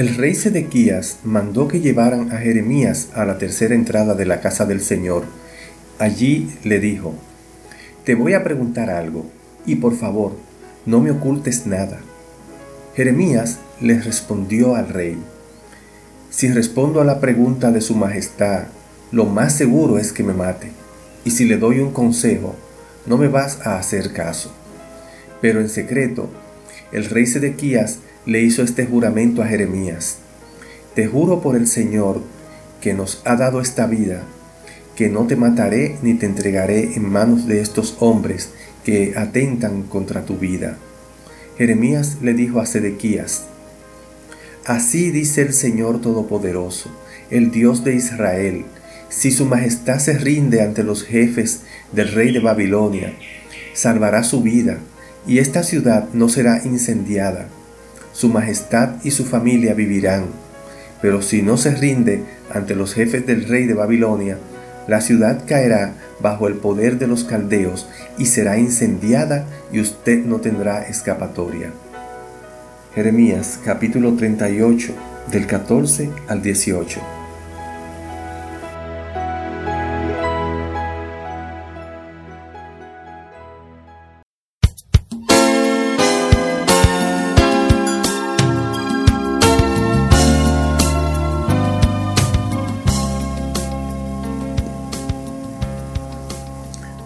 El rey Sedequías mandó que llevaran a Jeremías a la tercera entrada de la casa del Señor. Allí le dijo, Te voy a preguntar algo, y por favor, no me ocultes nada. Jeremías le respondió al rey, Si respondo a la pregunta de su majestad, lo más seguro es que me mate, y si le doy un consejo, no me vas a hacer caso. Pero en secreto, el rey Sedequías le hizo este juramento a Jeremías. Te juro por el Señor que nos ha dado esta vida, que no te mataré ni te entregaré en manos de estos hombres que atentan contra tu vida. Jeremías le dijo a Sedequías, Así dice el Señor Todopoderoso, el Dios de Israel, si su majestad se rinde ante los jefes del rey de Babilonia, salvará su vida, y esta ciudad no será incendiada su majestad y su familia vivirán. Pero si no se rinde ante los jefes del rey de Babilonia, la ciudad caerá bajo el poder de los caldeos y será incendiada y usted no tendrá escapatoria. Jeremías capítulo 38 del 14 al 18.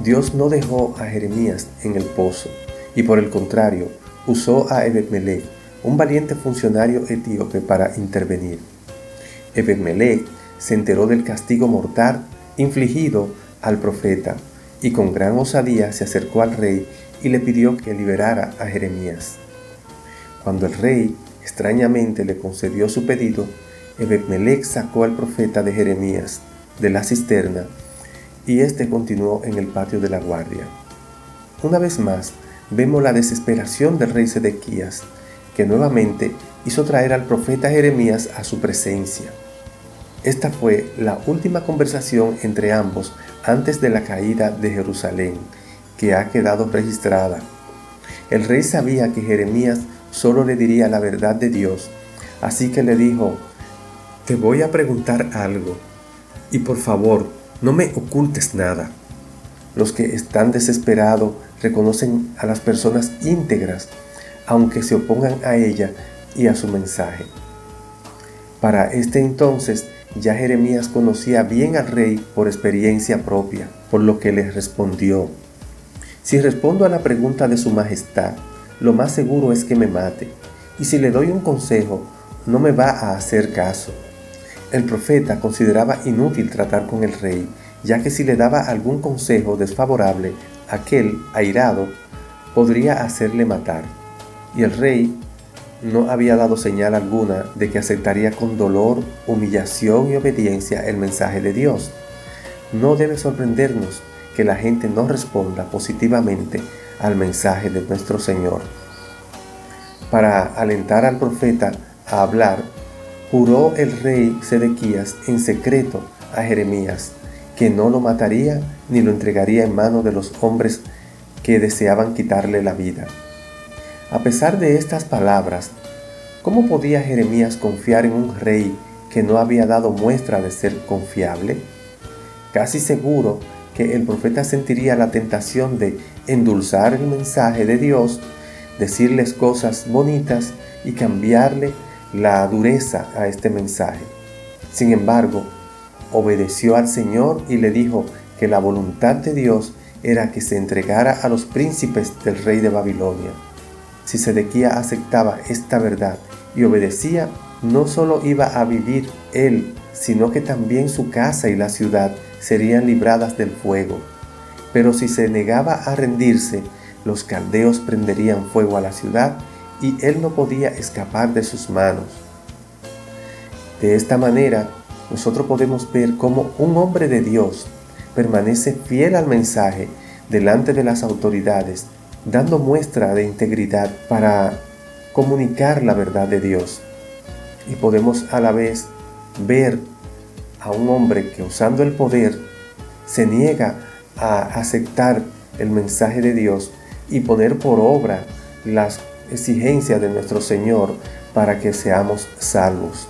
Dios no dejó a Jeremías en el pozo y por el contrario usó a Ebed-Melech, un valiente funcionario etíope, para intervenir. Ebed-Melech se enteró del castigo mortal infligido al profeta y con gran osadía se acercó al rey y le pidió que liberara a Jeremías. Cuando el rey extrañamente le concedió su pedido, Ebed-Melech sacó al profeta de Jeremías de la cisterna y éste continuó en el patio de la guardia. Una vez más, vemos la desesperación del rey Sedequías, que nuevamente hizo traer al profeta Jeremías a su presencia. Esta fue la última conversación entre ambos antes de la caída de Jerusalén, que ha quedado registrada. El rey sabía que Jeremías solo le diría la verdad de Dios, así que le dijo, te voy a preguntar algo, y por favor, no me ocultes nada. Los que están desesperados reconocen a las personas íntegras, aunque se opongan a ella y a su mensaje. Para este entonces ya Jeremías conocía bien al rey por experiencia propia, por lo que le respondió, si respondo a la pregunta de su majestad, lo más seguro es que me mate, y si le doy un consejo, no me va a hacer caso. El profeta consideraba inútil tratar con el rey, ya que si le daba algún consejo desfavorable, aquel, airado, podría hacerle matar. Y el rey no había dado señal alguna de que aceptaría con dolor, humillación y obediencia el mensaje de Dios. No debe sorprendernos que la gente no responda positivamente al mensaje de nuestro Señor. Para alentar al profeta a hablar, juró el rey Sedequías en secreto a Jeremías que no lo mataría ni lo entregaría en manos de los hombres que deseaban quitarle la vida. A pesar de estas palabras, ¿cómo podía Jeremías confiar en un rey que no había dado muestra de ser confiable? Casi seguro que el profeta sentiría la tentación de endulzar el mensaje de Dios, decirles cosas bonitas y cambiarle la dureza a este mensaje. Sin embargo, obedeció al Señor y le dijo que la voluntad de Dios era que se entregara a los príncipes del rey de Babilonia. Si Sedequía aceptaba esta verdad y obedecía, no solo iba a vivir él, sino que también su casa y la ciudad serían libradas del fuego. Pero si se negaba a rendirse, los caldeos prenderían fuego a la ciudad y él no podía escapar de sus manos. De esta manera, nosotros podemos ver cómo un hombre de Dios permanece fiel al mensaje delante de las autoridades, dando muestra de integridad para comunicar la verdad de Dios. Y podemos a la vez ver a un hombre que usando el poder se niega a aceptar el mensaje de Dios y poner por obra las exigencias de nuestro Señor para que seamos salvos.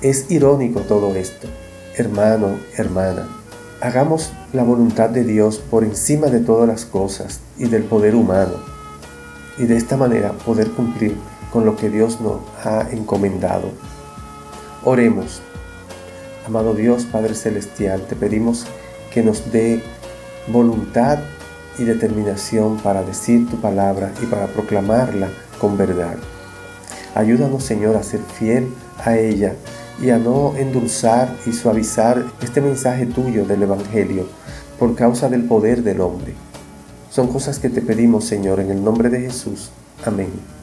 Es irónico todo esto. Hermano, hermana, hagamos la voluntad de Dios por encima de todas las cosas y del poder humano. Y de esta manera poder cumplir con lo que Dios nos ha encomendado. Oremos. Amado Dios, Padre Celestial, te pedimos que nos dé voluntad y determinación para decir tu palabra y para proclamarla con verdad. Ayúdanos, Señor, a ser fiel a ella y a no endulzar y suavizar este mensaje tuyo del Evangelio por causa del poder del hombre. Son cosas que te pedimos, Señor, en el nombre de Jesús. Amén.